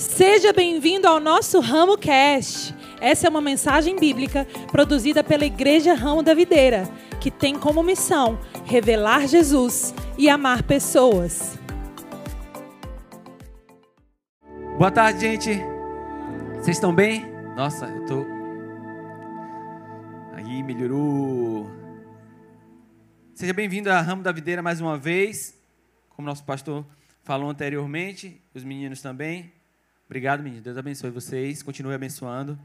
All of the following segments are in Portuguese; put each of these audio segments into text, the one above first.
Seja bem-vindo ao nosso Ramo Cast. Essa é uma mensagem bíblica produzida pela Igreja Ramo da Videira, que tem como missão revelar Jesus e amar pessoas. Boa tarde, gente. Vocês estão bem? Nossa, eu tô. Aí, melhorou. Seja bem-vindo a Ramo da Videira mais uma vez. Como nosso pastor falou anteriormente, os meninos também. Obrigado, meninos. Deus abençoe vocês. Continue abençoando.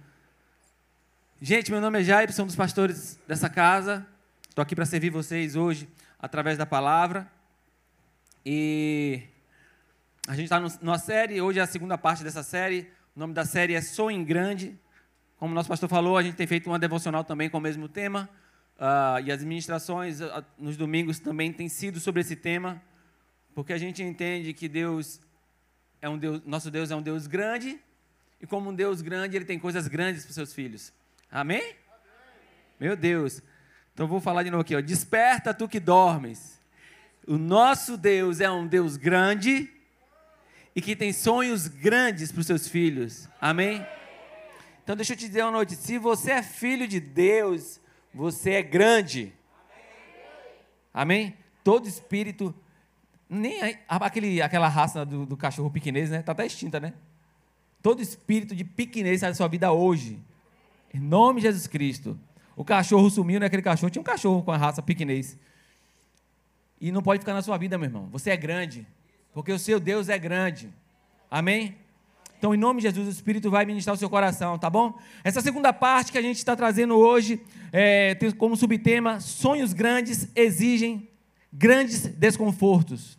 Gente, meu nome é Jair, sou um dos pastores dessa casa. Estou aqui para servir vocês hoje através da palavra. E a gente está numa série, hoje é a segunda parte dessa série. O nome da série é Sonho Grande. Como o nosso pastor falou, a gente tem feito uma devocional também com o mesmo tema. Uh, e as ministrações uh, nos domingos também têm sido sobre esse tema, porque a gente entende que Deus é um Deus, nosso Deus é um Deus grande, e como um Deus grande, ele tem coisas grandes para os seus filhos. Amém? Amém? Meu Deus. Então vou falar de novo aqui, ó. Desperta tu que dormes. O nosso Deus é um Deus grande e que tem sonhos grandes para os seus filhos. Amém? Então deixa eu te dizer uma noite, se você é filho de Deus, você é grande. Amém? Todo espírito nem aquele, aquela raça do, do cachorro piquinês, né? Está até extinta, né? Todo espírito de piquinês sai da sua vida hoje. Em nome de Jesus Cristo. O cachorro sumiu, né? Aquele cachorro. Tinha um cachorro com a raça piquinês. E não pode ficar na sua vida, meu irmão. Você é grande. Porque o seu Deus é grande. Amém? Então, em nome de Jesus, o Espírito vai ministrar o seu coração, tá bom? Essa segunda parte que a gente está trazendo hoje é, tem como subtema: sonhos grandes exigem grandes desconfortos.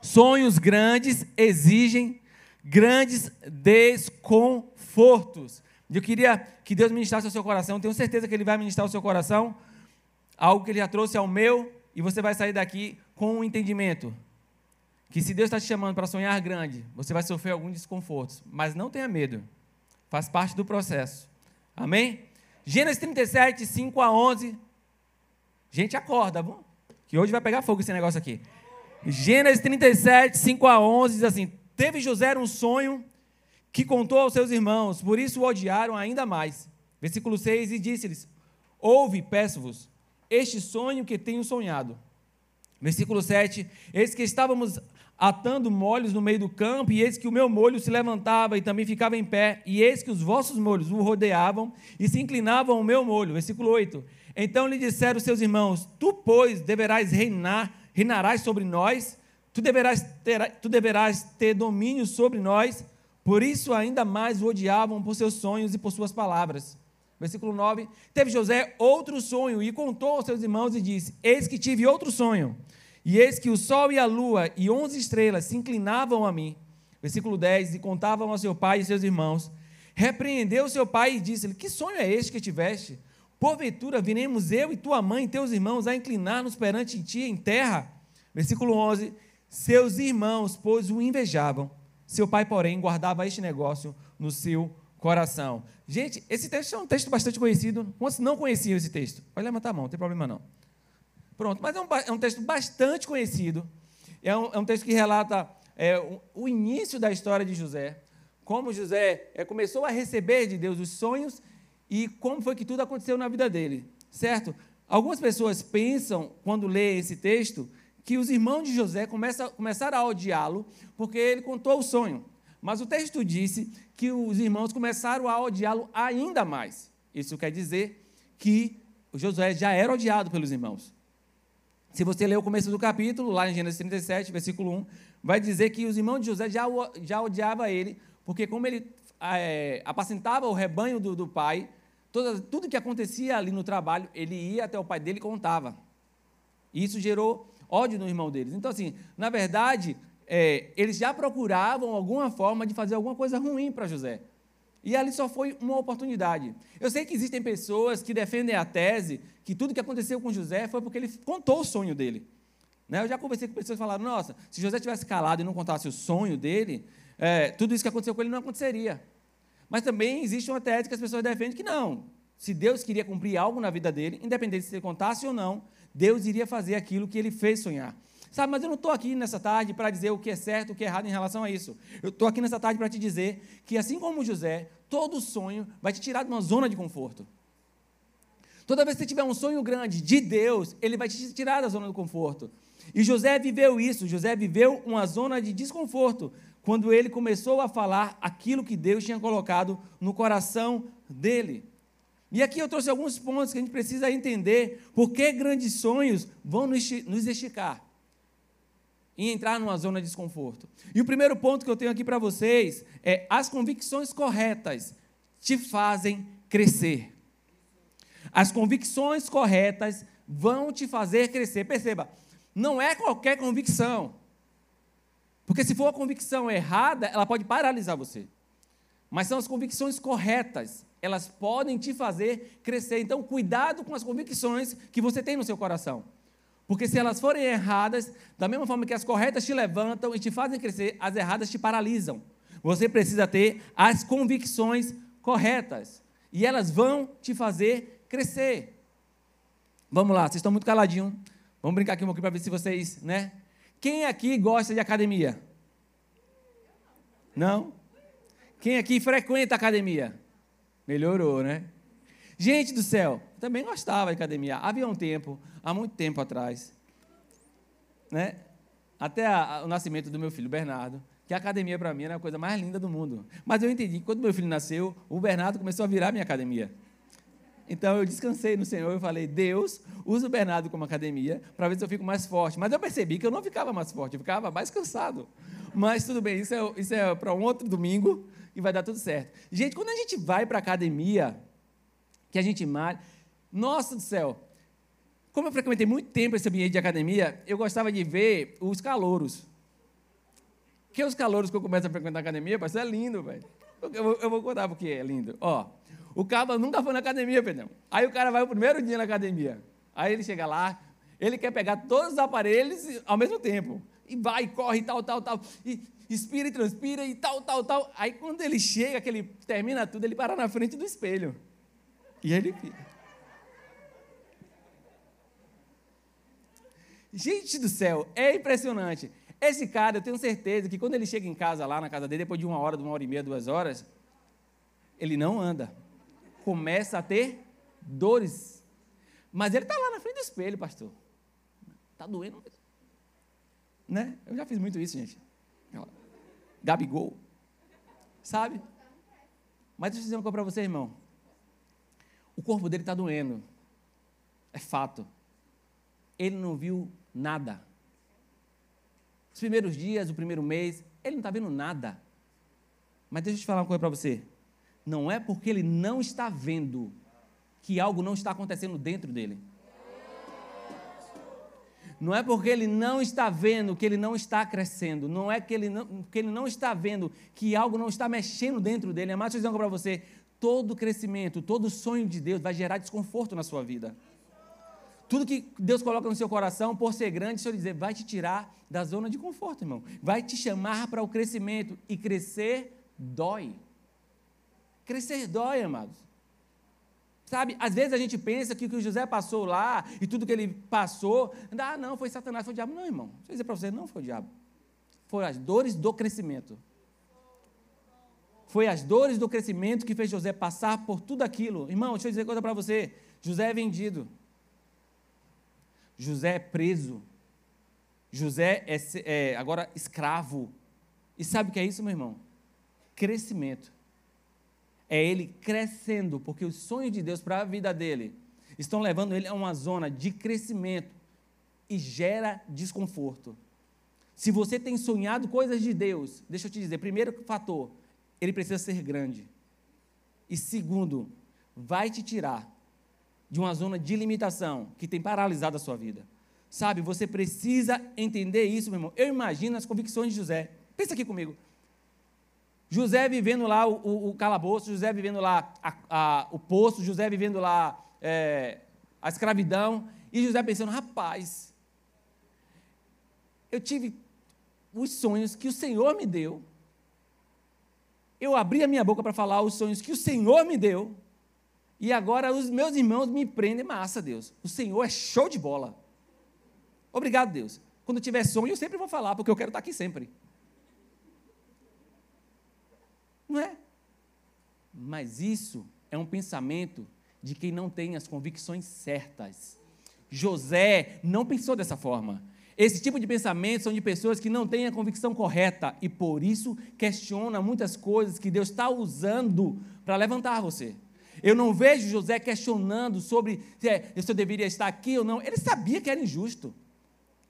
Sonhos grandes exigem grandes desconfortos. Eu queria que Deus ministrasse ao seu coração, tenho certeza que Ele vai ministrar ao seu coração algo que Ele já trouxe ao meu, e você vai sair daqui com um entendimento. Que se Deus está te chamando para sonhar grande, você vai sofrer alguns desconfortos, mas não tenha medo, faz parte do processo. Amém? Gênesis 37, 5 a 11. Gente, acorda, bom? Que hoje vai pegar fogo esse negócio aqui. Gênesis 37, 5 a 11 diz assim: Teve José um sonho que contou aos seus irmãos, por isso o odiaram ainda mais. Versículo 6: E disse-lhes: Ouve, peço-vos, este sonho que tenho sonhado. Versículo 7: Eis que estávamos atando molhos no meio do campo, e eis que o meu molho se levantava e também ficava em pé, e eis que os vossos molhos o rodeavam e se inclinavam ao meu molho. Versículo 8: Então lhe disseram seus irmãos: Tu, pois, deverás reinar reinarás sobre nós, tu deverás, ter, tu deverás ter domínio sobre nós, por isso ainda mais o odiavam por seus sonhos e por suas palavras. Versículo 9: Teve José outro sonho e contou aos seus irmãos e disse: Eis que tive outro sonho, e eis que o sol e a lua e onze estrelas se inclinavam a mim. Versículo 10: E contavam a seu pai e seus irmãos. Repreendeu seu pai e disse-lhe: Que sonho é este que tiveste? Porventura viremos eu e tua mãe e teus irmãos a inclinar-nos perante ti em terra? Versículo 11: Seus irmãos, pois o invejavam, seu pai, porém, guardava este negócio no seu coração. Gente, esse texto é um texto bastante conhecido. Quantos não conheciam esse texto? Pode levantar a mão, não tem problema não. Pronto, mas é um, é um texto bastante conhecido. É um, é um texto que relata é, o, o, início da história de José, como José é, começou a receber de Deus os sonhos e como foi que tudo aconteceu na vida dele, certo? Algumas pessoas pensam, quando lêem esse texto, que os irmãos de José começam, começaram a odiá-lo porque ele contou o sonho. Mas o texto disse que os irmãos começaram a odiá-lo ainda mais. Isso quer dizer que José já era odiado pelos irmãos. Se você ler o começo do capítulo, lá em Gênesis 37, versículo 1, vai dizer que os irmãos de José já, já odiavam ele, porque como ele é, apacentava o rebanho do, do pai, Toda, tudo que acontecia ali no trabalho, ele ia até o pai dele e contava. E isso gerou ódio no irmão deles. Então, assim, na verdade, é, eles já procuravam alguma forma de fazer alguma coisa ruim para José. E ali só foi uma oportunidade. Eu sei que existem pessoas que defendem a tese que tudo que aconteceu com José foi porque ele contou o sonho dele. Né? Eu já conversei com pessoas que falaram: nossa, se José tivesse calado e não contasse o sonho dele, é, tudo isso que aconteceu com ele não aconteceria. Mas também existe uma tese que as pessoas defendem que não. Se Deus queria cumprir algo na vida dele, independente se ele contasse ou não, Deus iria fazer aquilo que ele fez sonhar. Sabe, mas eu não estou aqui nessa tarde para dizer o que é certo, o que é errado em relação a isso. Eu estou aqui nessa tarde para te dizer que, assim como José, todo sonho vai te tirar de uma zona de conforto. Toda vez que você tiver um sonho grande de Deus, ele vai te tirar da zona do conforto. E José viveu isso, José viveu uma zona de desconforto quando ele começou a falar aquilo que Deus tinha colocado no coração dele. E aqui eu trouxe alguns pontos que a gente precisa entender por que grandes sonhos vão nos esticar e entrar numa zona de desconforto. E o primeiro ponto que eu tenho aqui para vocês é as convicções corretas te fazem crescer. As convicções corretas vão te fazer crescer. Perceba, não é qualquer convicção. Porque se for a convicção errada, ela pode paralisar você. Mas são as convicções corretas. Elas podem te fazer crescer. Então, cuidado com as convicções que você tem no seu coração. Porque se elas forem erradas, da mesma forma que as corretas te levantam e te fazem crescer, as erradas te paralisam. Você precisa ter as convicções corretas. E elas vão te fazer crescer. Vamos lá, vocês estão muito caladinhos. Vamos brincar aqui um pouquinho para ver se vocês, né? Quem aqui gosta de academia? Não? Quem aqui frequenta academia? Melhorou, né? Gente do céu, também gostava de academia. Havia um tempo, há muito tempo atrás, né? Até a, o nascimento do meu filho Bernardo, que a academia para mim era a coisa mais linda do mundo. Mas eu entendi que quando meu filho nasceu, o Bernardo começou a virar minha academia. Então eu descansei no Senhor e falei: Deus, usa o Bernardo como academia para ver se eu fico mais forte. Mas eu percebi que eu não ficava mais forte, eu ficava mais cansado. Mas tudo bem, isso é, isso é para um outro domingo e vai dar tudo certo. Gente, quando a gente vai para a academia, que a gente malha. Nossa do céu! Como eu frequentei muito tempo esse ambiente de academia, eu gostava de ver os calouros. Que os calouros que eu começo a frequentar a academia, parece é lindo, velho. Eu, eu, vou contar porque é lindo. Ó, o cara nunca foi na academia, Pedrão. Aí o cara vai o primeiro dia na academia. Aí ele chega lá, ele quer pegar todos os aparelhos ao mesmo tempo. E vai, corre, tal, tal, tal. E inspira e transpira e tal, tal, tal. Aí quando ele chega, que ele termina tudo, ele para na frente do espelho. E ele fica. Gente do céu, é impressionante. Esse cara, eu tenho certeza que quando ele chega em casa, lá na casa dele, depois de uma hora, de uma hora e meia, duas horas, ele não anda. Começa a ter dores. Mas ele está lá na frente do espelho, pastor. Está doendo. Né? Eu já fiz muito isso, gente. Gabigol. Sabe? Mas deixa eu dizer uma coisa para você, irmão. O corpo dele está doendo. É fato. Ele não viu nada. Os primeiros dias, o primeiro mês, ele não está vendo nada. Mas deixa eu te falar uma coisa para você. Não é porque ele não está vendo que algo não está acontecendo dentro dele. Não é porque ele não está vendo que ele não está crescendo. Não é que ele não, que ele não está vendo que algo não está mexendo dentro dele. É mais dizer para você todo crescimento, todo sonho de Deus vai gerar desconforto na sua vida. Tudo que Deus coloca no seu coração, por ser grande, se eu dizer, vai te tirar da zona de conforto, irmão. Vai te chamar para o crescimento. E crescer dói. Crescer dói, amados. Sabe, às vezes a gente pensa que o que o José passou lá e tudo que ele passou, ah, não, foi Satanás, foi o diabo. Não, irmão. Deixa eu dizer para você, não foi o diabo. Foram as dores do crescimento. Foi as dores do crescimento que fez José passar por tudo aquilo. Irmão, deixa eu dizer uma coisa para você. José é vendido. José é preso. José é, é agora escravo. E sabe o que é isso, meu irmão? Crescimento. É ele crescendo, porque os sonhos de Deus para a vida dele estão levando ele a uma zona de crescimento e gera desconforto. Se você tem sonhado coisas de Deus, deixa eu te dizer, primeiro fator, ele precisa ser grande. E segundo, vai te tirar de uma zona de limitação que tem paralisado a sua vida. Sabe, você precisa entender isso, meu irmão. Eu imagino as convicções de José. Pensa aqui comigo. José vivendo lá o, o, o calabouço, José vivendo lá a, a, o poço, José vivendo lá é, a escravidão, e José pensando, rapaz, eu tive os sonhos que o Senhor me deu, eu abri a minha boca para falar os sonhos que o Senhor me deu, e agora os meus irmãos me prendem massa, Deus. O Senhor é show de bola. Obrigado, Deus. Quando tiver sonho, eu sempre vou falar, porque eu quero estar aqui sempre. Não é? Mas isso é um pensamento de quem não tem as convicções certas. José não pensou dessa forma. Esse tipo de pensamento são de pessoas que não têm a convicção correta e por isso questiona muitas coisas que Deus está usando para levantar você. Eu não vejo José questionando sobre é, se eu deveria estar aqui ou não. Ele sabia que era injusto.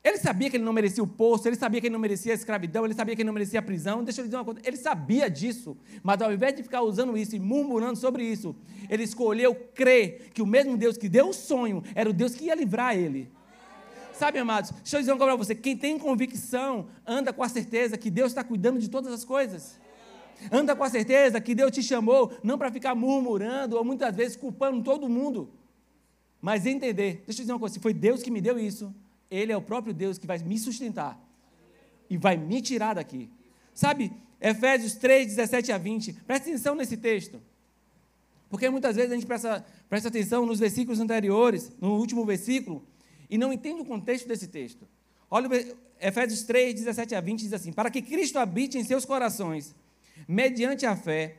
Ele sabia que ele não merecia o posto, ele sabia que ele não merecia a escravidão, ele sabia que ele não merecia a prisão. Deixa eu lhe dizer uma coisa: ele sabia disso, mas ao invés de ficar usando isso e murmurando sobre isso, ele escolheu crer que o mesmo Deus que deu o sonho era o Deus que ia livrar ele. Sabe, amados, deixa eu dizer uma coisa para você: quem tem convicção anda com a certeza que Deus está cuidando de todas as coisas. Anda com a certeza que Deus te chamou não para ficar murmurando ou muitas vezes culpando todo mundo, mas entender. Deixa eu dizer uma coisa: se foi Deus que me deu isso, Ele é o próprio Deus que vai me sustentar e vai me tirar daqui. Sabe, Efésios 3, 17 a 20, presta atenção nesse texto. Porque muitas vezes a gente presta, presta atenção nos versículos anteriores, no último versículo, e não entende o contexto desse texto. Olha Efésios 3, 17 a 20 diz assim: Para que Cristo habite em seus corações, mediante a fé,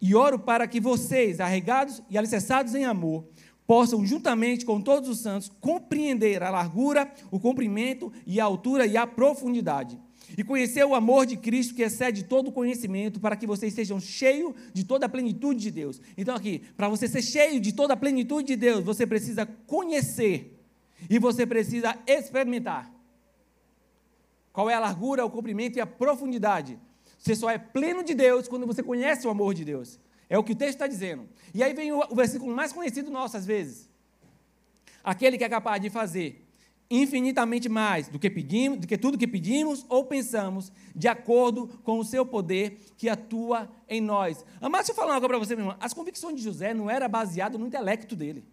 e oro para que vocês, arregados e alicerçados em amor, possam, juntamente com todos os santos, compreender a largura, o comprimento e a altura e a profundidade. E conhecer o amor de Cristo que excede todo o conhecimento, para que vocês sejam cheios de toda a plenitude de Deus. Então, aqui, para você ser cheio de toda a plenitude de Deus, você precisa conhecer e você precisa experimentar. Qual é a largura, o comprimento e a profundidade? Você só é pleno de Deus quando você conhece o amor de Deus. É o que o texto está dizendo. E aí vem o, o versículo mais conhecido nosso, às vezes. Aquele que é capaz de fazer infinitamente mais do que pedimos, do que tudo que pedimos ou pensamos, de acordo com o seu poder que atua em nós. Mas deixa eu falar uma coisa para você, meu irmão. As convicções de José não eram baseadas no intelecto dele.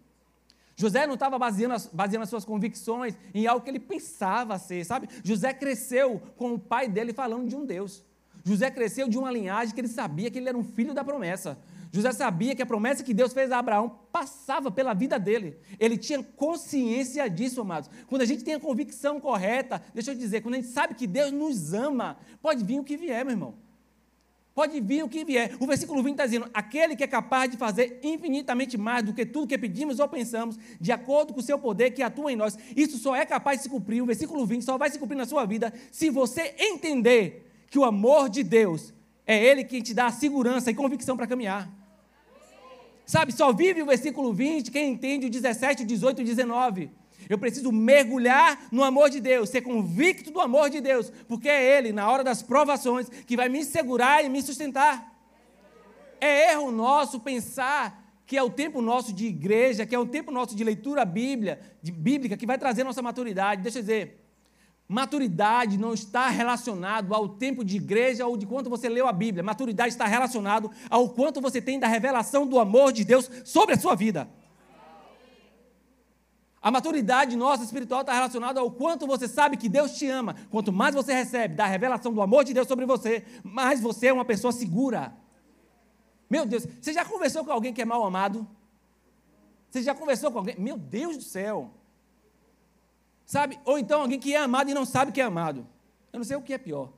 José não estava baseando, baseando as suas convicções em algo que ele pensava ser, sabe? José cresceu com o pai dele falando de um Deus. José cresceu de uma linhagem que ele sabia que ele era um filho da promessa. José sabia que a promessa que Deus fez a Abraão passava pela vida dele. Ele tinha consciência disso, amados. Quando a gente tem a convicção correta, deixa eu dizer, quando a gente sabe que Deus nos ama, pode vir o que vier, meu irmão. Pode vir o que vier. O versículo 20 está dizendo: aquele que é capaz de fazer infinitamente mais do que tudo que pedimos ou pensamos, de acordo com o seu poder que atua em nós. Isso só é capaz de se cumprir. O versículo 20 só vai se cumprir na sua vida se você entender que o amor de Deus é Ele quem te dá a segurança e convicção para caminhar. Sabe, só vive o versículo 20 quem entende o 17, o 18 e o 19. Eu preciso mergulhar no amor de Deus, ser convicto do amor de Deus, porque é Ele, na hora das provações, que vai me segurar e me sustentar. É erro nosso pensar que é o tempo nosso de igreja, que é o tempo nosso de leitura bíblia, de bíblica, que vai trazer nossa maturidade. Deixa eu dizer, maturidade não está relacionado ao tempo de igreja ou de quanto você leu a Bíblia. Maturidade está relacionado ao quanto você tem da revelação do amor de Deus sobre a sua vida. A maturidade nossa espiritual está relacionada ao quanto você sabe que Deus te ama. Quanto mais você recebe da revelação do amor de Deus sobre você, mais você é uma pessoa segura. Meu Deus, você já conversou com alguém que é mal amado? Você já conversou com alguém? Meu Deus do céu. Sabe? Ou então alguém que é amado e não sabe que é amado. Eu não sei o que é pior.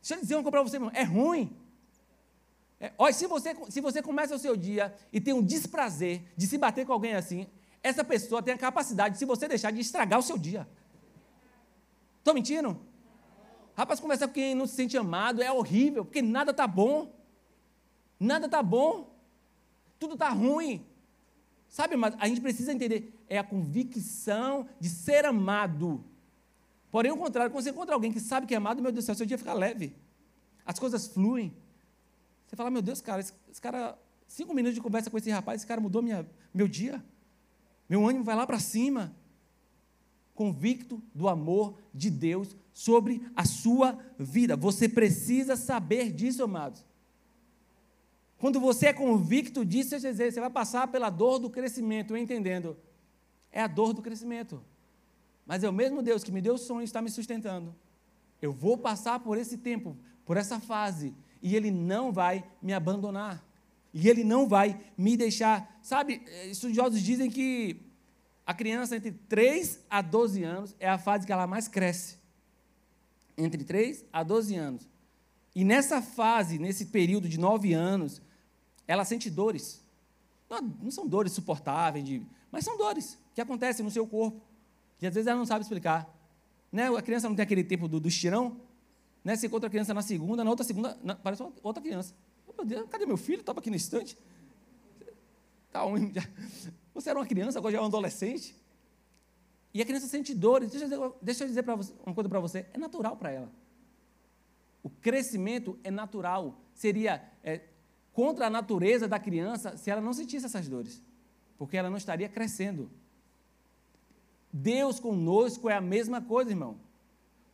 Deixa eu dizer uma coisa para você, irmão. É ruim. É, olha, se você, se você começa o seu dia e tem um desprazer de se bater com alguém assim, essa pessoa tem a capacidade, se você deixar, de estragar o seu dia. Estou mentindo? Rapaz, conversar com quem não se sente amado é horrível, porque nada está bom. Nada está bom. Tudo está ruim. Sabe, mas a gente precisa entender, é a convicção de ser amado. Porém, o contrário, quando você encontra alguém que sabe que é amado, meu Deus do céu, seu dia fica leve. As coisas fluem. Você fala, meu Deus, cara, esse, esse cara, cinco minutos de conversa com esse rapaz, esse cara mudou minha, meu dia. Meu ânimo vai lá para cima. Convicto do amor de Deus sobre a sua vida. Você precisa saber disso, amados. Quando você é convicto disso, você vai passar pela dor do crescimento, entendendo. É a dor do crescimento. Mas é o mesmo Deus que me deu o sonho e está me sustentando. Eu vou passar por esse tempo, por essa fase, e Ele não vai me abandonar. E Ele não vai me deixar. Sabe, estudiosos dizem que A criança entre 3 a 12 anos é a fase que ela mais cresce. Entre 3 a 12 anos. E nessa fase, nesse período de 9 anos, ela sente dores. Não, não são dores suportáveis, de, mas são dores que acontecem no seu corpo. Que às vezes ela não sabe explicar. Né? A criança não tem aquele tempo do, do estirão. Né? Você encontra a criança na segunda, na outra segunda, na, parece outra criança. Oh, meu Deus, cadê meu filho? Estava aqui no estante. Tá um, já, você era uma criança, agora já é um adolescente. E a criança sente dores. Deixa eu dizer, deixa eu dizer você, uma coisa para você: é natural para ela. O crescimento é natural. Seria é, contra a natureza da criança se ela não sentisse essas dores, porque ela não estaria crescendo. Deus conosco é a mesma coisa, irmão.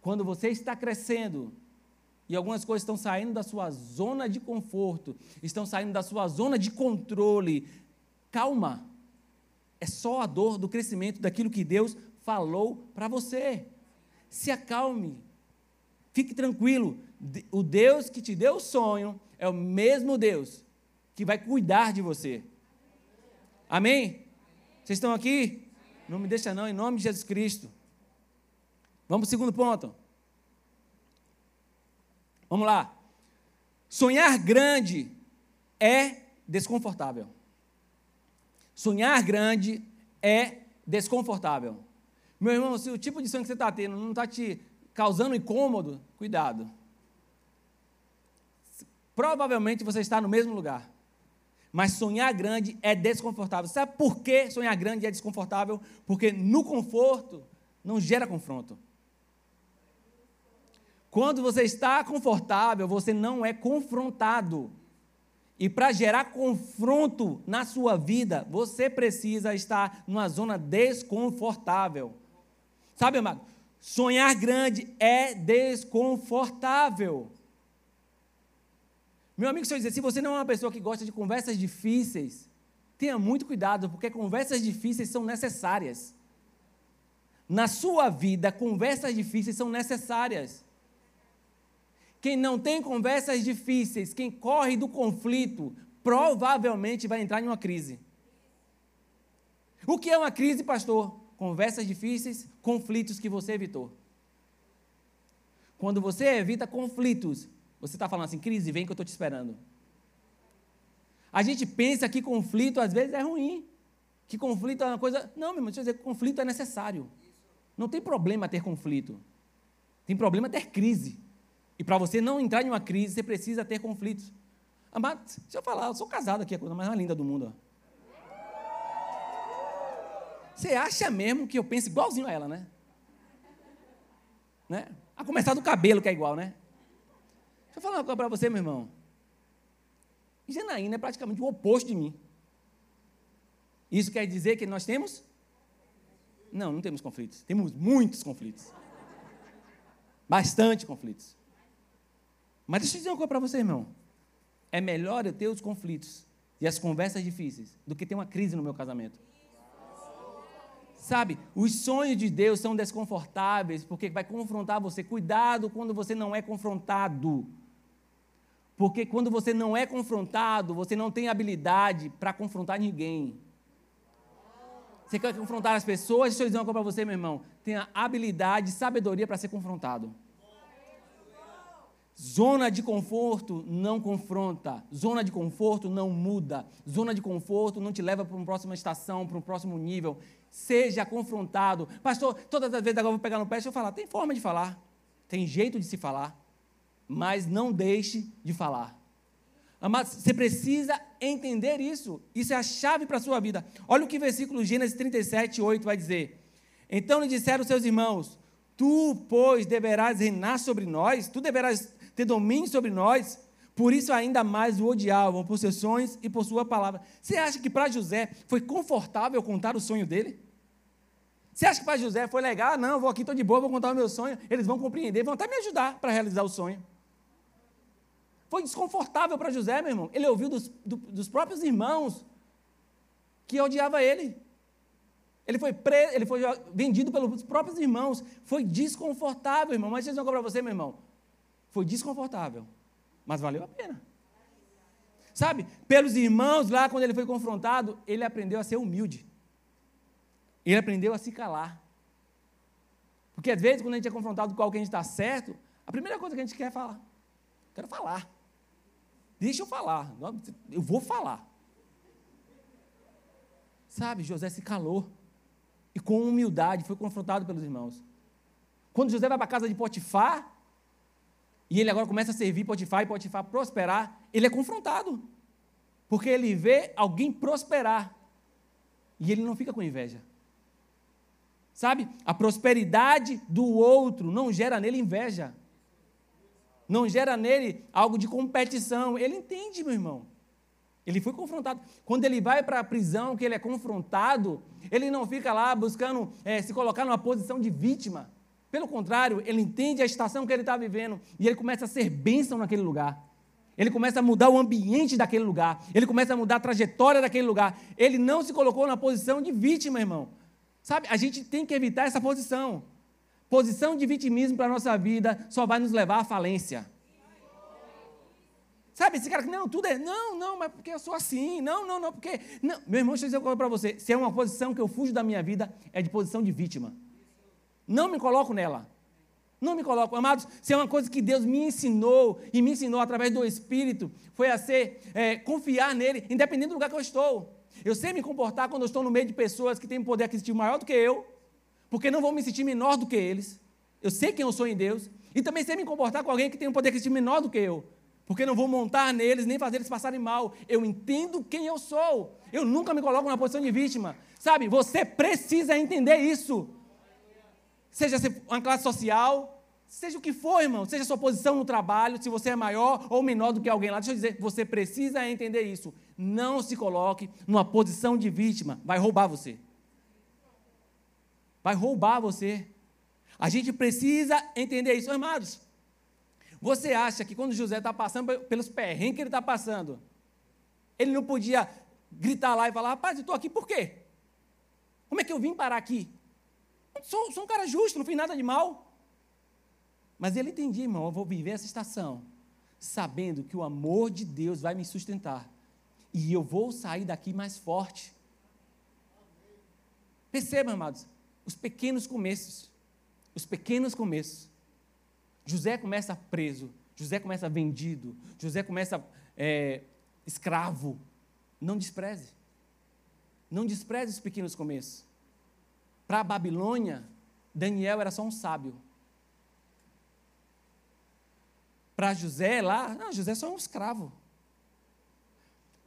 Quando você está crescendo e algumas coisas estão saindo da sua zona de conforto, estão saindo da sua zona de controle, calma. É só a dor do crescimento daquilo que Deus falou para você. Se acalme. Fique tranquilo. O Deus que te deu o sonho é o mesmo Deus que vai cuidar de você. Amém? Vocês estão aqui? Não me deixa não, em nome de Jesus Cristo. Vamos para o segundo ponto. Vamos lá. Sonhar grande é desconfortável. Sonhar grande é desconfortável. Meu irmão, se o tipo de sonho que você está tendo não está te causando incômodo, cuidado. Provavelmente você está no mesmo lugar. Mas sonhar grande é desconfortável. Sabe por que sonhar grande é desconfortável? Porque no conforto não gera confronto. Quando você está confortável, você não é confrontado. E para gerar confronto na sua vida, você precisa estar numa zona desconfortável. Sabe, amado? Sonhar grande é desconfortável. Meu amigo, se eu dizer, se você não é uma pessoa que gosta de conversas difíceis, tenha muito cuidado, porque conversas difíceis são necessárias. Na sua vida, conversas difíceis são necessárias. Quem não tem conversas difíceis, quem corre do conflito, provavelmente vai entrar em uma crise. O que é uma crise, pastor? Conversas difíceis, conflitos que você evitou. Quando você evita conflitos, você está falando assim, crise, vem que eu estou te esperando. A gente pensa que conflito às vezes é ruim. Que conflito é uma coisa. Não, meu irmão, deixa eu dizer conflito é necessário. Não tem problema ter conflito. Tem problema ter crise. E para você não entrar em uma crise, você precisa ter conflitos. Amado, deixa eu falar, eu sou casado aqui, a coisa mais linda do mundo. Ó. Você acha mesmo que eu penso igualzinho a ela, né? né? A começar do cabelo, que é igual, né? Deixa eu falar uma coisa para você, meu irmão. Janaína é praticamente o oposto de mim. Isso quer dizer que nós temos? Não, não temos conflitos. Temos muitos conflitos. Bastante conflitos. Mas deixa eu dizer uma coisa para você, irmão. É melhor eu ter os conflitos e as conversas difíceis do que ter uma crise no meu casamento. Sabe, os sonhos de Deus são desconfortáveis porque vai confrontar você. Cuidado quando você não é confrontado. Porque quando você não é confrontado, você não tem habilidade para confrontar ninguém. Você quer confrontar as pessoas? Deixa eu dizer uma coisa para você, meu irmão. Tenha habilidade e sabedoria para ser confrontado. Zona de conforto não confronta. Zona de conforto não muda. Zona de conforto não te leva para uma próxima estação, para um próximo nível. Seja confrontado. Pastor, todas as vezes agora eu vou pegar no pé, deixa eu falar. Tem forma de falar. Tem jeito de se falar mas não deixe de falar. Amados, você precisa entender isso. Isso é a chave para a sua vida. Olha o que o versículo Gênesis 37, 8 vai dizer. Então lhe disseram seus irmãos: Tu, pois, deverás reinar sobre nós, tu deverás ter domínio sobre nós. Por isso ainda mais o odiavam por seus sonhos e por sua palavra. Você acha que para José foi confortável contar o sonho dele? Você acha que para José foi legal? Não, vou aqui, estou de boa, vou contar o meu sonho. Eles vão compreender, vão até me ajudar para realizar o sonho. Foi desconfortável para José, meu irmão. Ele ouviu dos, do, dos próprios irmãos que odiava ele. Ele foi, ele foi vendido pelos próprios irmãos. Foi desconfortável, irmão. Mas deixa eu dizer para você, meu irmão. Foi desconfortável, mas valeu a pena. Sabe, pelos irmãos lá, quando ele foi confrontado, ele aprendeu a ser humilde. Ele aprendeu a se calar. Porque às vezes, quando a gente é confrontado com alguém que está certo, a primeira coisa que a gente quer é falar. Quero falar. Deixa eu falar. Eu vou falar. Sabe, José se calou. E com humildade foi confrontado pelos irmãos. Quando José vai para a casa de Potifar, e ele agora começa a servir Potifar e Potifar prosperar, ele é confrontado. Porque ele vê alguém prosperar. E ele não fica com inveja. Sabe? A prosperidade do outro não gera nele inveja. Não gera nele algo de competição. Ele entende, meu irmão. Ele foi confrontado. Quando ele vai para a prisão, que ele é confrontado, ele não fica lá buscando é, se colocar numa posição de vítima. Pelo contrário, ele entende a estação que ele está vivendo e ele começa a ser bênção naquele lugar. Ele começa a mudar o ambiente daquele lugar. Ele começa a mudar a trajetória daquele lugar. Ele não se colocou na posição de vítima, irmão. Sabe, a gente tem que evitar essa posição. Posição de vitimismo para a nossa vida só vai nos levar à falência. Sabe, esse cara que, não, tudo é, não, não, mas porque eu sou assim, não, não, não, porque, não. Meu irmão, deixa eu dizer uma coisa para você, se é uma posição que eu fujo da minha vida, é de posição de vítima. Não me coloco nela. Não me coloco. Amados, se é uma coisa que Deus me ensinou, e me ensinou através do Espírito, foi a ser, é, confiar nele, independente do lugar que eu estou. Eu sei me comportar quando eu estou no meio de pessoas que têm um poder aquisitivo maior do que eu, porque não vou me sentir menor do que eles. Eu sei quem eu sou em Deus. E também sei me comportar com alguém que tem um poder aquisitivo menor do que eu porque não vou montar neles nem fazer eles passarem mal. Eu entendo quem eu sou. Eu nunca me coloco na posição de vítima. Sabe, você precisa entender isso. Seja uma classe social, seja o que for, irmão, seja sua posição no trabalho, se você é maior ou menor do que alguém lá. Deixa eu dizer, você precisa entender isso. Não se coloque numa posição de vítima, vai roubar você. Vai roubar você. A gente precisa entender isso, amados. Você acha que quando José está passando pelos perrengues que ele está passando, ele não podia gritar lá e falar: rapaz, eu estou aqui por quê? Como é que eu vim parar aqui? Sou, sou um cara justo, não fiz nada de mal. Mas ele entendia, irmão, eu vou viver essa estação, sabendo que o amor de Deus vai me sustentar. E eu vou sair daqui mais forte. Perceba, amados, os pequenos começos. Os pequenos começos José começa preso, José começa vendido, José começa é, escravo. Não despreze. Não despreze os pequenos começos. Para a Babilônia, Daniel era só um sábio. Para José lá, não, José é só um escravo.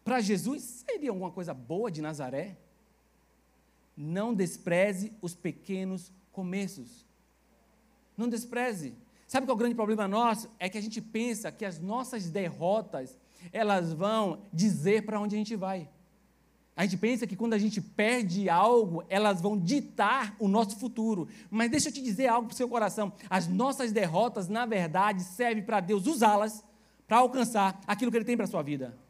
Para Jesus, seria alguma coisa boa de Nazaré? Não despreze os pequenos começos. Não despreze. Sabe qual é o grande problema nosso? É que a gente pensa que as nossas derrotas, elas vão dizer para onde a gente vai. A gente pensa que quando a gente perde algo, elas vão ditar o nosso futuro. Mas deixa eu te dizer algo para o seu coração. As nossas derrotas, na verdade, servem para Deus usá-las para alcançar aquilo que Ele tem para a sua vida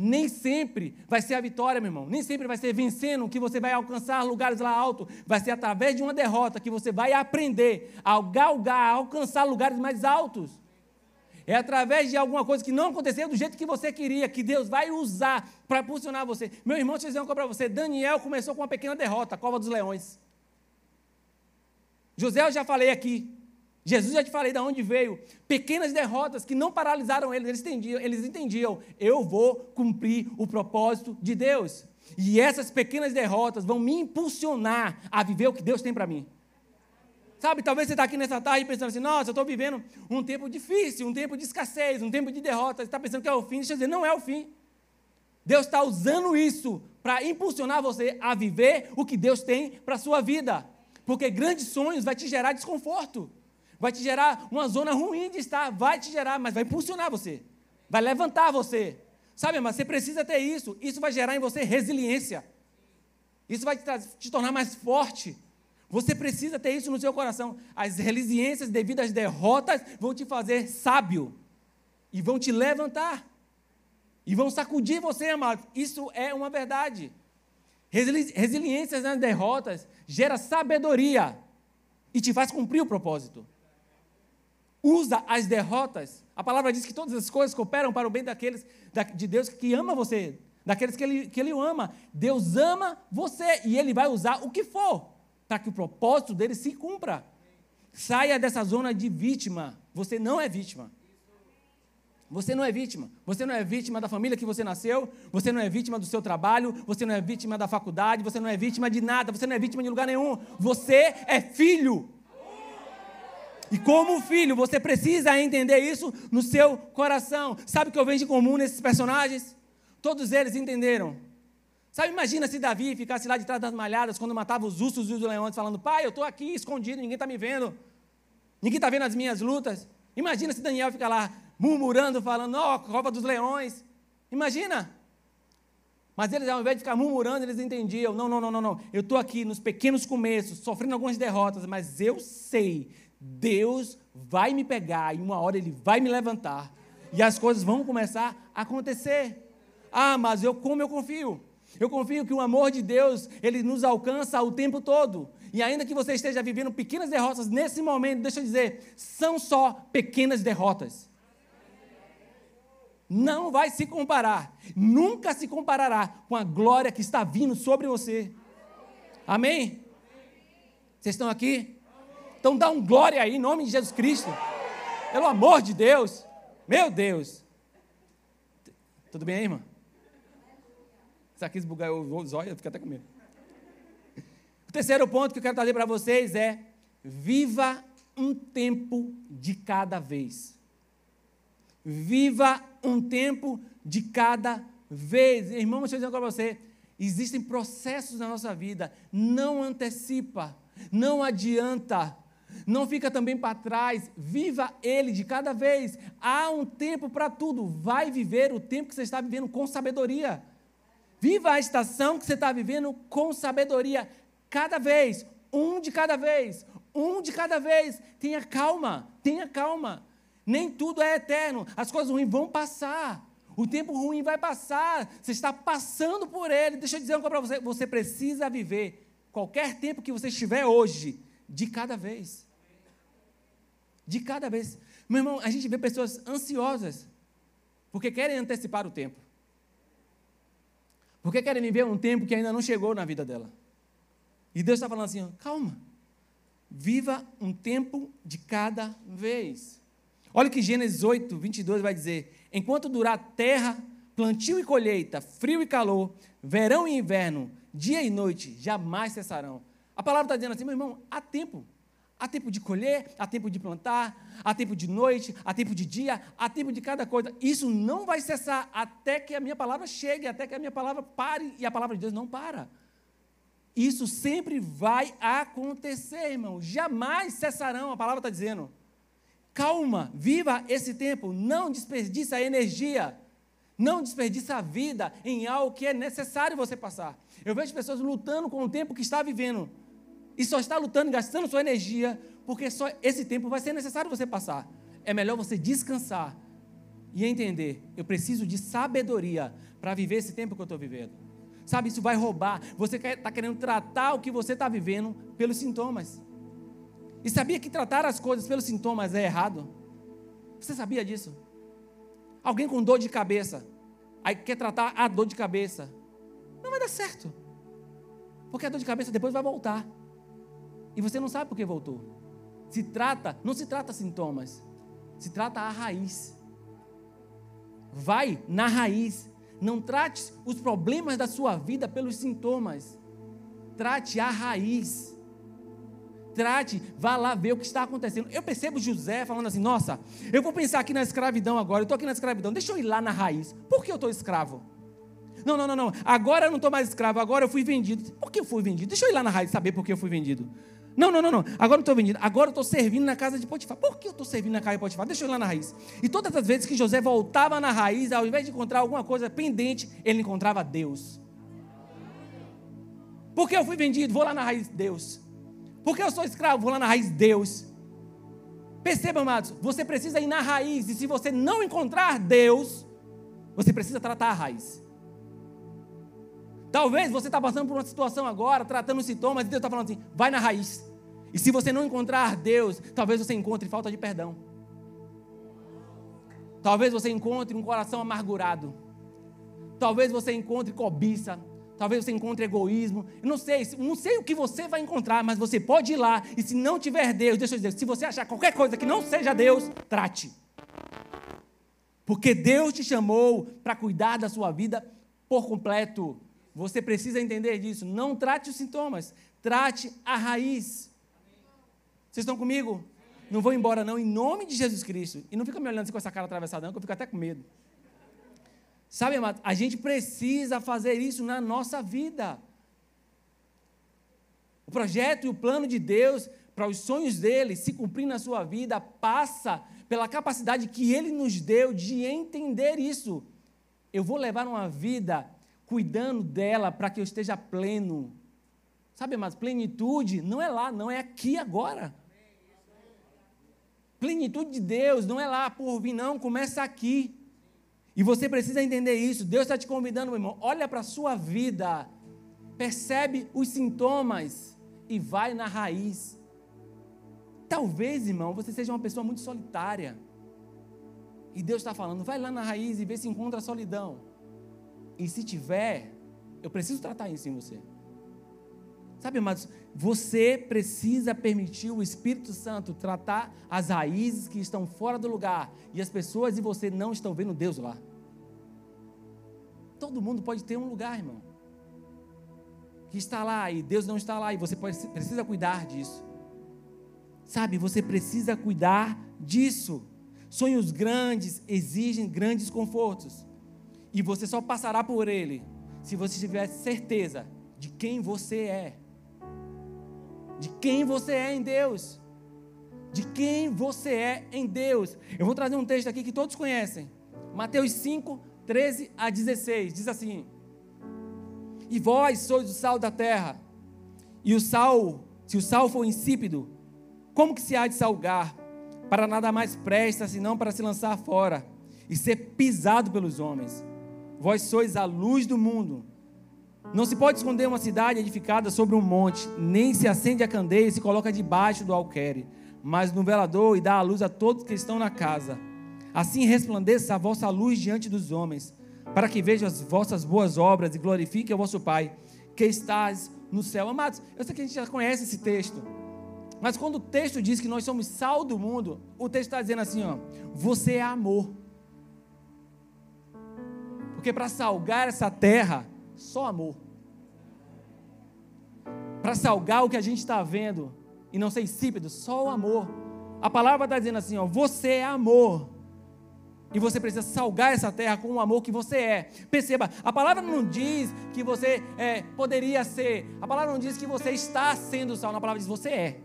nem sempre vai ser a vitória, meu irmão. Nem sempre vai ser vencendo que você vai alcançar lugares lá alto. Vai ser através de uma derrota que você vai aprender a galgar, a alcançar lugares mais altos. É através de alguma coisa que não aconteceu do jeito que você queria, que Deus vai usar para impulsionar você. Meu irmão, deixa eu dizer uma coisa para você. Daniel começou com uma pequena derrota, a cova dos leões. José, eu já falei aqui. Jesus já te falei de onde veio. Pequenas derrotas que não paralisaram eles, eles entendiam, eles entendiam, eu vou cumprir o propósito de Deus. E essas pequenas derrotas vão me impulsionar a viver o que Deus tem para mim. Sabe, talvez você está aqui nessa tarde pensando assim, nossa, eu estou vivendo um tempo difícil, um tempo de escassez, um tempo de derrota. Você está pensando que é o fim, deixa eu dizer, não é o fim. Deus está usando isso para impulsionar você a viver o que Deus tem para a sua vida. Porque grandes sonhos vai te gerar desconforto vai te gerar uma zona ruim de estar, vai te gerar, mas vai impulsionar você, vai levantar você. Sabe, mas você precisa ter isso. Isso vai gerar em você resiliência. Isso vai te, te tornar mais forte. Você precisa ter isso no seu coração. As resiliências devido às derrotas vão te fazer sábio e vão te levantar e vão sacudir você, amado. Isso é uma verdade. Resili resiliências nas derrotas gera sabedoria e te faz cumprir o propósito usa as derrotas. A palavra diz que todas as coisas cooperam para o bem daqueles de Deus que ama você, daqueles que ele, que ele ama. Deus ama você e ele vai usar o que for para que o propósito dele se cumpra. Saia dessa zona de vítima. Você não é vítima. Você não é vítima. Você não é vítima da família que você nasceu. Você não é vítima do seu trabalho. Você não é vítima da faculdade. Você não é vítima de nada. Você não é vítima de lugar nenhum. Você é filho. E como filho, você precisa entender isso no seu coração. Sabe o que eu vejo em comum nesses personagens? Todos eles entenderam. Sabe, imagina se Davi ficasse lá de trás das malhadas quando matava os ursos e os leões, falando: Pai, eu estou aqui escondido, ninguém está me vendo. Ninguém está vendo as minhas lutas. Imagina se Daniel fica lá murmurando, falando: Ó, oh, cova dos leões. Imagina. Mas eles, ao invés de ficar murmurando, eles entendiam: Não, não, não, não, não. Eu estou aqui nos pequenos começos, sofrendo algumas derrotas, mas eu sei, Deus vai me pegar e uma hora Ele vai me levantar. E as coisas vão começar a acontecer. Ah, mas eu como eu confio? Eu confio que o amor de Deus, ele nos alcança o tempo todo. E ainda que você esteja vivendo pequenas derrotas nesse momento, deixa eu dizer, são só pequenas derrotas. Não vai se comparar, nunca se comparará com a glória que está vindo sobre você. Amém? Vocês estão aqui? Então dá um glória aí em nome de Jesus Cristo. Pelo amor de Deus. Meu Deus. Tudo bem aí, irmã? Se aqui esbugar os olhos, eu fico até com medo. O terceiro ponto que eu quero trazer para vocês é: viva um tempo de cada vez. Viva um tempo de cada vez. Irmão, deixa eu dizer para você: existem processos na nossa vida, não antecipa, não adianta. Não fica também para trás, viva ele de cada vez. Há um tempo para tudo. Vai viver o tempo que você está vivendo com sabedoria. Viva a estação que você está vivendo com sabedoria, cada vez, um de cada vez, um de cada vez. Tenha calma, tenha calma. Nem tudo é eterno, as coisas ruins vão passar. O tempo ruim vai passar, você está passando por ele. Deixa eu dizer uma coisa para você: você precisa viver qualquer tempo que você estiver hoje, de cada vez. De cada vez. Meu irmão, a gente vê pessoas ansiosas, porque querem antecipar o tempo. Porque querem viver um tempo que ainda não chegou na vida dela. E Deus está falando assim: calma, viva um tempo de cada vez. Olha que Gênesis 8, 22 vai dizer: enquanto durar terra, plantio e colheita, frio e calor, verão e inverno, dia e noite, jamais cessarão. A palavra está dizendo assim, meu irmão, há tempo. Há tempo de colher, há tempo de plantar, há tempo de noite, há tempo de dia, há tempo de cada coisa. Isso não vai cessar até que a minha palavra chegue, até que a minha palavra pare, e a palavra de Deus não para. Isso sempre vai acontecer, irmão. Jamais cessarão, a palavra está dizendo. Calma, viva esse tempo, não desperdice a energia, não desperdice a vida em algo que é necessário você passar. Eu vejo pessoas lutando com o tempo que está vivendo, e só está lutando, gastando sua energia, porque só esse tempo vai ser necessário você passar. É melhor você descansar e entender: eu preciso de sabedoria para viver esse tempo que eu estou vivendo. Sabe, isso vai roubar. Você está querendo tratar o que você está vivendo pelos sintomas. E sabia que tratar as coisas pelos sintomas é errado? Você sabia disso? Alguém com dor de cabeça, aí quer tratar a dor de cabeça. Não vai dar certo. Porque a dor de cabeça depois vai voltar. E você não sabe por que voltou. Se trata, não se trata sintomas, se trata a raiz. Vai na raiz. Não trate os problemas da sua vida pelos sintomas. Trate a raiz. Trate, vá lá ver o que está acontecendo. Eu percebo José falando assim: nossa, eu vou pensar aqui na escravidão agora, eu estou aqui na escravidão, deixa eu ir lá na raiz. Por que eu estou escravo? Não, não, não, não. Agora eu não estou mais escravo, agora eu fui vendido. Por que eu fui vendido? Deixa eu ir lá na raiz saber por que eu fui vendido. Não, não, não, não. Agora não estou vendido. Agora estou servindo na casa de Potifar. Por que eu estou servindo na casa de Potifar? Deixa eu ir lá na raiz. E todas as vezes que José voltava na raiz, ao invés de encontrar alguma coisa pendente, ele encontrava Deus. Por que eu fui vendido? Vou lá na raiz, Deus. Por que eu sou escravo? Vou lá na raiz, Deus. Perceba, amados, você precisa ir na raiz. E se você não encontrar Deus, você precisa tratar a raiz. Talvez você está passando por uma situação agora, tratando sintomas, e Deus está falando assim: vai na raiz. E se você não encontrar Deus, talvez você encontre falta de perdão. Talvez você encontre um coração amargurado. Talvez você encontre cobiça, talvez você encontre egoísmo. Eu não sei, não sei o que você vai encontrar, mas você pode ir lá e se não tiver Deus, deixa eu dizer, se você achar qualquer coisa que não seja Deus, trate. Porque Deus te chamou para cuidar da sua vida por completo. Você precisa entender disso. Não trate os sintomas, trate a raiz. Vocês estão comigo? Não vou embora, não, em nome de Jesus Cristo. E não fica me olhando assim com essa cara atravessada, não, que eu fico até com medo. Sabe, amado, a gente precisa fazer isso na nossa vida. O projeto e o plano de Deus para os sonhos dele se cumprir na sua vida passa pela capacidade que ele nos deu de entender isso. Eu vou levar uma vida cuidando dela para que eu esteja pleno. Sabe, mas plenitude não é lá, não é aqui agora. Plenitude de Deus não é lá por vir, não, começa aqui. E você precisa entender isso. Deus está te convidando, meu irmão. Olha para a sua vida, percebe os sintomas e vai na raiz. Talvez, irmão, você seja uma pessoa muito solitária. E Deus está falando, vai lá na raiz e vê se encontra a solidão. E se tiver, eu preciso tratar isso em você. Sabe, amados, você precisa permitir o Espírito Santo tratar as raízes que estão fora do lugar e as pessoas e você não estão vendo Deus lá. Todo mundo pode ter um lugar, irmão, que está lá e Deus não está lá e você pode, precisa cuidar disso. Sabe, você precisa cuidar disso. Sonhos grandes exigem grandes confortos. E você só passará por ele se você tiver certeza de quem você é. De quem você é em Deus. De quem você é em Deus. Eu vou trazer um texto aqui que todos conhecem. Mateus 5, 13 a 16. Diz assim: E vós sois o sal da terra. E o sal, se o sal for insípido, como que se há de salgar? Para nada mais presta senão para se lançar fora e ser pisado pelos homens. Vós sois a luz do mundo. Não se pode esconder uma cidade edificada sobre um monte, nem se acende a candeia e se coloca debaixo do alqueire, mas no velador e dá a luz a todos que estão na casa. Assim resplandeça a vossa luz diante dos homens, para que vejam as vossas boas obras e glorifiquem o vosso Pai, que estás no céu. Amados, eu sei que a gente já conhece esse texto, mas quando o texto diz que nós somos sal do mundo, o texto está dizendo assim: ó, você é amor. Porque para salgar essa terra, só amor. Para salgar o que a gente está vendo e não ser insípido, só o amor. A palavra está dizendo assim: ó, você é amor. E você precisa salgar essa terra com o amor que você é. Perceba, a palavra não diz que você é, poderia ser. A palavra não diz que você está sendo sal. A palavra diz você é.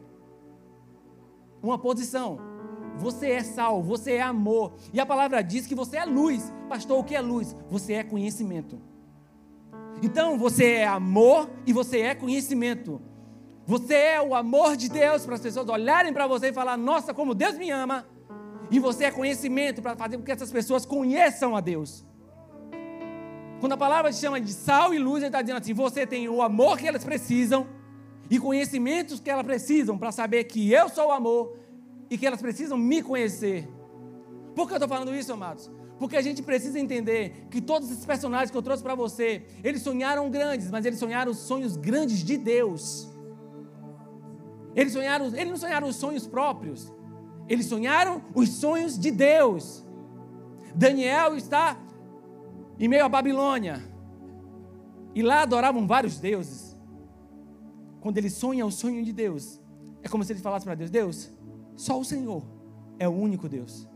Uma posição. Você é sal, você é amor. E a palavra diz que você é luz. Pastor, o que é luz? Você é conhecimento. Então você é amor e você é conhecimento. Você é o amor de Deus para as pessoas olharem para você e falar: Nossa, como Deus me ama. E você é conhecimento para fazer com que essas pessoas conheçam a Deus. Quando a palavra te chama de sal e luz, ele está dizendo assim: você tem o amor que elas precisam e conhecimentos que elas precisam para saber que eu sou o amor e que elas precisam me conhecer. Por que eu estou falando isso, amados? Porque a gente precisa entender que todos esses personagens que eu trouxe para você, eles sonharam grandes, mas eles sonharam os sonhos grandes de Deus. Eles sonharam, eles não sonharam os sonhos próprios. Eles sonharam os sonhos de Deus. Daniel está em meio à Babilônia. E lá adoravam vários deuses. Quando ele sonha o sonho de Deus, é como se ele falasse para Deus: Deus, só o Senhor é o único Deus.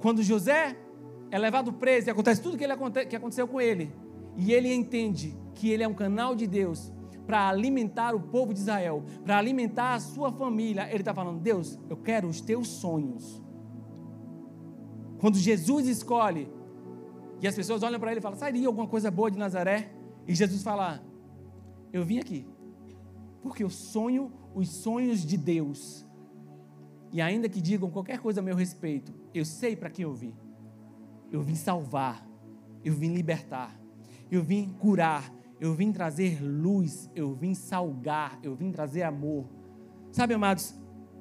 Quando José é levado preso e acontece tudo que, ele, que aconteceu com ele, e ele entende que ele é um canal de Deus para alimentar o povo de Israel, para alimentar a sua família, ele está falando: Deus, eu quero os teus sonhos. Quando Jesus escolhe, e as pessoas olham para ele e falam: sairia alguma coisa boa de Nazaré? E Jesus fala: Eu vim aqui, porque eu sonho os sonhos de Deus. E ainda que digam qualquer coisa a meu respeito, eu sei para que eu vim. Eu vim salvar, eu vim libertar, eu vim curar, eu vim trazer luz, eu vim salgar, eu vim trazer amor. Sabe, amados,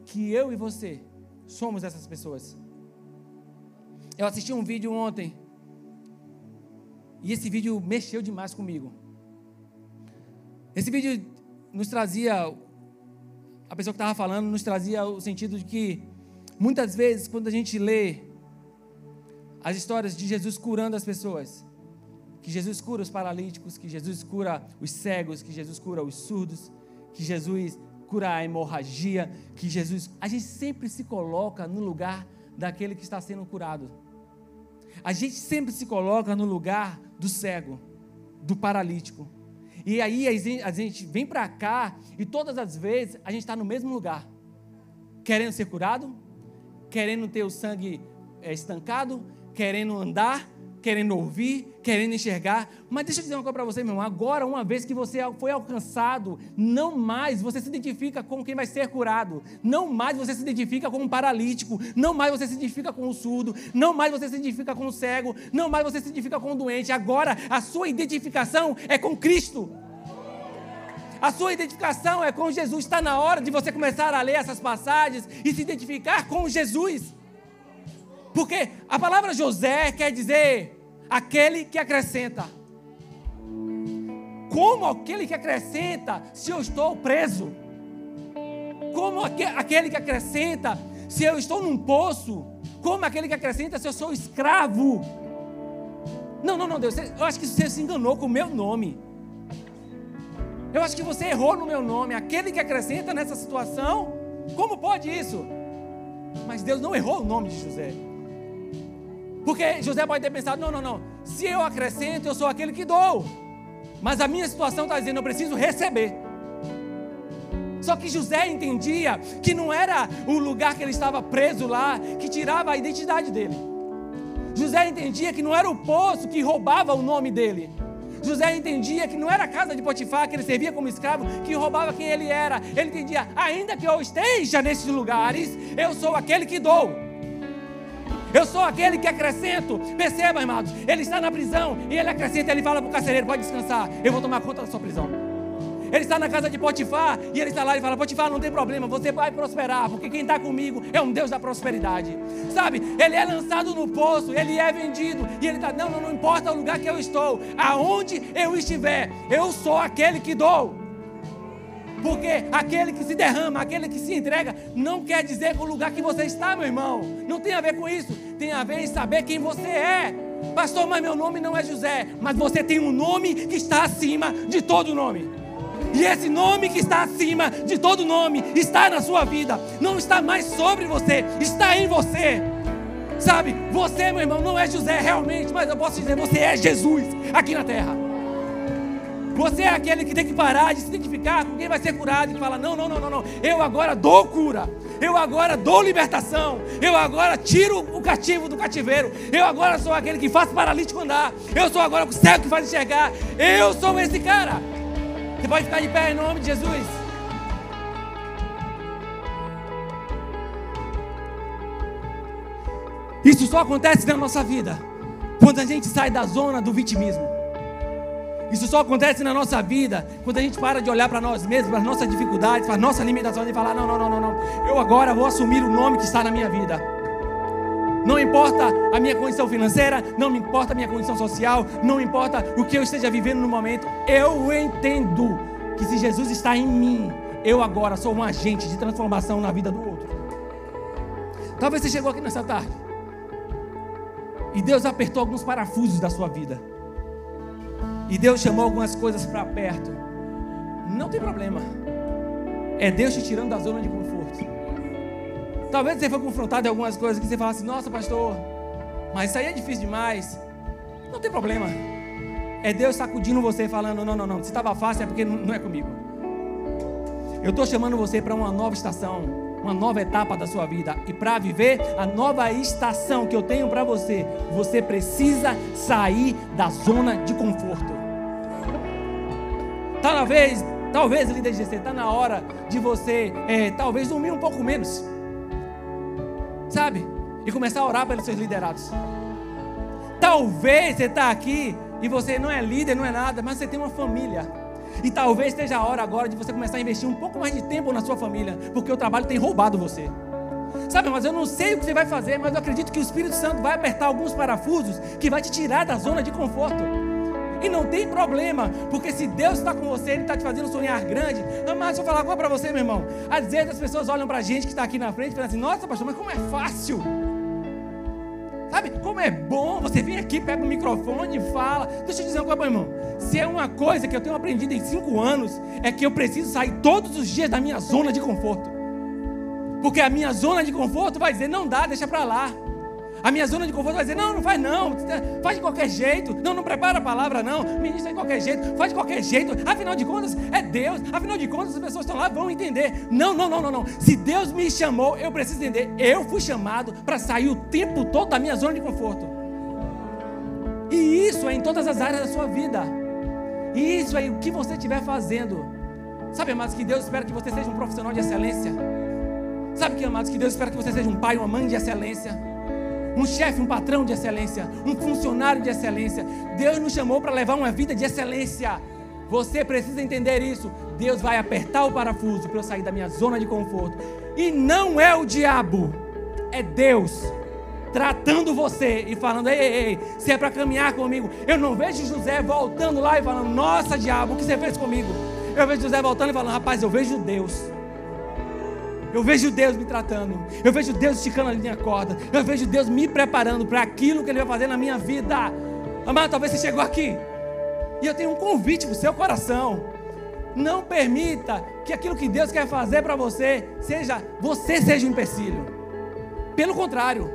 que eu e você somos essas pessoas. Eu assisti um vídeo ontem E esse vídeo mexeu demais comigo. Esse vídeo nos trazia, a pessoa que estava falando, nos trazia o sentido de que, muitas vezes, quando a gente lê as histórias de Jesus curando as pessoas, que Jesus cura os paralíticos, que Jesus cura os cegos, que Jesus cura os surdos, que Jesus cura a hemorragia, que Jesus. A gente sempre se coloca no lugar daquele que está sendo curado. A gente sempre se coloca no lugar do cego, do paralítico. E aí a gente vem para cá e todas as vezes a gente está no mesmo lugar, querendo ser curado, querendo ter o sangue eh, estancado, querendo andar, querendo ouvir, querendo enxergar. Mas deixa eu dizer uma coisa para você, meu irmão. Agora, uma vez que você foi alcançado, não mais você se identifica com quem vai ser curado. Não mais você se identifica com um paralítico. Não mais você se identifica com o surdo. Não mais você se identifica com o cego. Não mais você se identifica com o doente. Agora, a sua identificação é com Cristo. A sua identificação é com Jesus. Está na hora de você começar a ler essas passagens e se identificar com Jesus. Porque a palavra José quer dizer aquele que acrescenta. Como aquele que acrescenta se eu estou preso? Como aquele que acrescenta se eu estou num poço? Como aquele que acrescenta se eu sou escravo? Não, não, não, Deus, eu acho que você se enganou com o meu nome. Eu acho que você errou no meu nome. Aquele que acrescenta nessa situação, como pode isso? Mas Deus não errou o nome de José. Porque José pode ter pensado: não, não, não. Se eu acrescento, eu sou aquele que dou. Mas a minha situação está dizendo: eu preciso receber. Só que José entendia que não era o lugar que ele estava preso lá que tirava a identidade dele. José entendia que não era o poço que roubava o nome dele. José entendia que não era a casa de Potifar, que ele servia como escravo, que roubava quem ele era. Ele entendia, ainda que eu esteja nesses lugares, eu sou aquele que dou. Eu sou aquele que acrescento. Perceba, irmãos, ele está na prisão e ele acrescenta, ele fala para o carcereiro: pode descansar, eu vou tomar conta da sua prisão. Ele está na casa de Potifar e ele está lá e fala: Potifar, não tem problema, você vai prosperar, porque quem está comigo é um Deus da prosperidade. Sabe, ele é lançado no poço, ele é vendido e ele está: não, não, não importa o lugar que eu estou, aonde eu estiver, eu sou aquele que dou. Porque aquele que se derrama, aquele que se entrega, não quer dizer o lugar que você está, meu irmão. Não tem a ver com isso. Tem a ver em saber quem você é. Pastor, mas meu nome não é José. Mas você tem um nome que está acima de todo nome. E esse nome que está acima de todo nome está na sua vida. Não está mais sobre você, está em você. Sabe, você, meu irmão, não é José realmente, mas eu posso dizer, você é Jesus aqui na terra. Você é aquele que tem que parar de se identificar com quem vai ser curado e fala: não, não, não, não, não. Eu agora dou cura. Eu agora dou libertação. Eu agora tiro o cativo do cativeiro. Eu agora sou aquele que faz paralítico andar. Eu sou agora o cego que faz enxergar. Eu sou esse cara. Você pode ficar de pé em nome de Jesus. Isso só acontece na nossa vida quando a gente sai da zona do vitimismo. Isso só acontece na nossa vida quando a gente para de olhar para nós mesmos, para as nossas dificuldades, para as nossas limitações e falar: não, não, não, não, não. Eu agora vou assumir o nome que está na minha vida. Não importa a minha condição financeira, não me importa a minha condição social, não importa o que eu esteja vivendo no momento. Eu entendo que se Jesus está em mim, eu agora sou um agente de transformação na vida do outro. Talvez você chegou aqui nessa tarde e Deus apertou alguns parafusos da sua vida. E Deus chamou algumas coisas para perto. Não tem problema. É Deus te tirando da zona de conforto. Talvez você foi confrontado em algumas coisas que você fala assim: Nossa, pastor, mas isso aí é difícil demais. Não tem problema. É Deus sacudindo você, falando: Não, não, não. Se estava fácil é porque não é comigo. Eu estou chamando você para uma nova estação, uma nova etapa da sua vida. E para viver a nova estação que eu tenho para você, você precisa sair da zona de conforto. Talvez, talvez, líder de GC, está na hora de você, é, talvez, dormir um pouco menos. Sabe? E começar a orar pelos seus liderados. Talvez você está aqui e você não é líder, não é nada, mas você tem uma família. E talvez esteja a hora agora de você começar a investir um pouco mais de tempo na sua família, porque o trabalho tem roubado você. Sabe, mas eu não sei o que você vai fazer, mas eu acredito que o Espírito Santo vai apertar alguns parafusos que vai te tirar da zona de conforto. E não tem problema, porque se Deus está com você, Ele está te fazendo sonhar grande. Mas deixa eu falar agora para você, meu irmão. Às vezes as pessoas olham para a gente que está aqui na frente e falam assim: Nossa, pastor, mas como é fácil. Sabe como é bom você vir aqui, pega o microfone e fala. Deixa eu dizer uma coisa, meu irmão. Se é uma coisa que eu tenho aprendido em cinco anos, é que eu preciso sair todos os dias da minha zona de conforto. Porque a minha zona de conforto vai dizer: não dá, deixa para lá. A minha zona de conforto vai dizer: não, não faz não, faz de qualquer jeito. Não, não prepara a palavra, não. Ministra de qualquer jeito, faz de qualquer jeito. Afinal de contas, é Deus. Afinal de contas, as pessoas estão lá vão entender. Não, não, não, não, não. Se Deus me chamou, eu preciso entender. Eu fui chamado para sair o tempo todo da minha zona de conforto. E isso é em todas as áreas da sua vida. E isso é o que você estiver fazendo. Sabe, amados, que Deus espera que você seja um profissional de excelência. Sabe que, amados, que Deus espera que você seja um pai, uma mãe de excelência um chefe, um patrão de excelência, um funcionário de excelência. Deus nos chamou para levar uma vida de excelência. Você precisa entender isso. Deus vai apertar o parafuso para eu sair da minha zona de conforto. E não é o diabo, é Deus tratando você e falando: ei, ei, ei, se é para caminhar comigo. Eu não vejo José voltando lá e falando: nossa, diabo, o que você fez comigo? Eu vejo José voltando e falando: rapaz, eu vejo Deus. Eu vejo Deus me tratando. Eu vejo Deus esticando a linha corda. Eu vejo Deus me preparando para aquilo que Ele vai fazer na minha vida. Amado, talvez você chegou aqui. E eu tenho um convite para o seu coração. Não permita que aquilo que Deus quer fazer para você seja você seja um empecilho. Pelo contrário,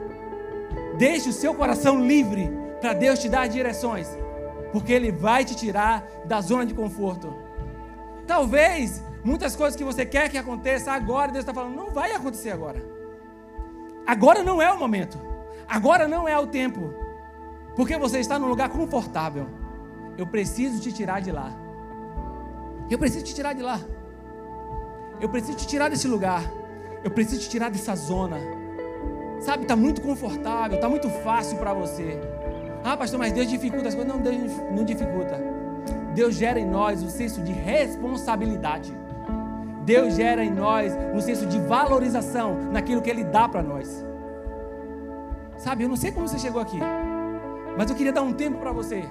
deixe o seu coração livre para Deus te dar direções, porque Ele vai te tirar da zona de conforto. Talvez Muitas coisas que você quer que aconteça agora, Deus está falando, não vai acontecer agora. Agora não é o momento. Agora não é o tempo. Porque você está num lugar confortável. Eu preciso te tirar de lá. Eu preciso te tirar de lá. Eu preciso te tirar desse lugar. Eu preciso te tirar dessa zona. Sabe, está muito confortável, está muito fácil para você. Ah, pastor, mas Deus dificulta as coisas. Não, Deus não dificulta. Deus gera em nós um senso de responsabilidade. Deus gera em nós um senso de valorização naquilo que Ele dá para nós. Sabe, eu não sei como você chegou aqui, mas eu queria dar um tempo para você,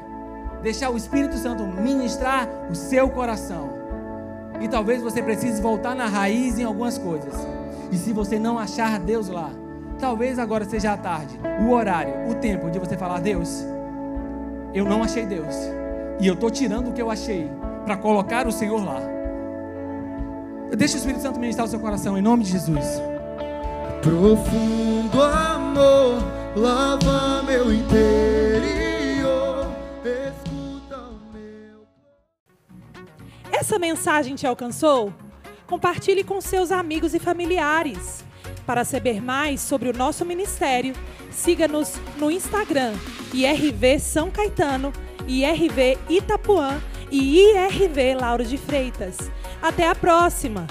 deixar o Espírito Santo ministrar o seu coração. E talvez você precise voltar na raiz em algumas coisas. E se você não achar Deus lá, talvez agora seja a tarde, o horário, o tempo de você falar: Deus, eu não achei Deus, e eu estou tirando o que eu achei para colocar o Senhor lá. Deixa o Espírito Santo ministrar o seu coração, em nome de Jesus. Profundo amor lava meu interior, escuta o meu. Essa mensagem te alcançou? Compartilhe com seus amigos e familiares. Para saber mais sobre o nosso ministério, siga-nos no Instagram, IRV São Caetano, IRV Itapuã e IRV Lauro de Freitas. Até a próxima!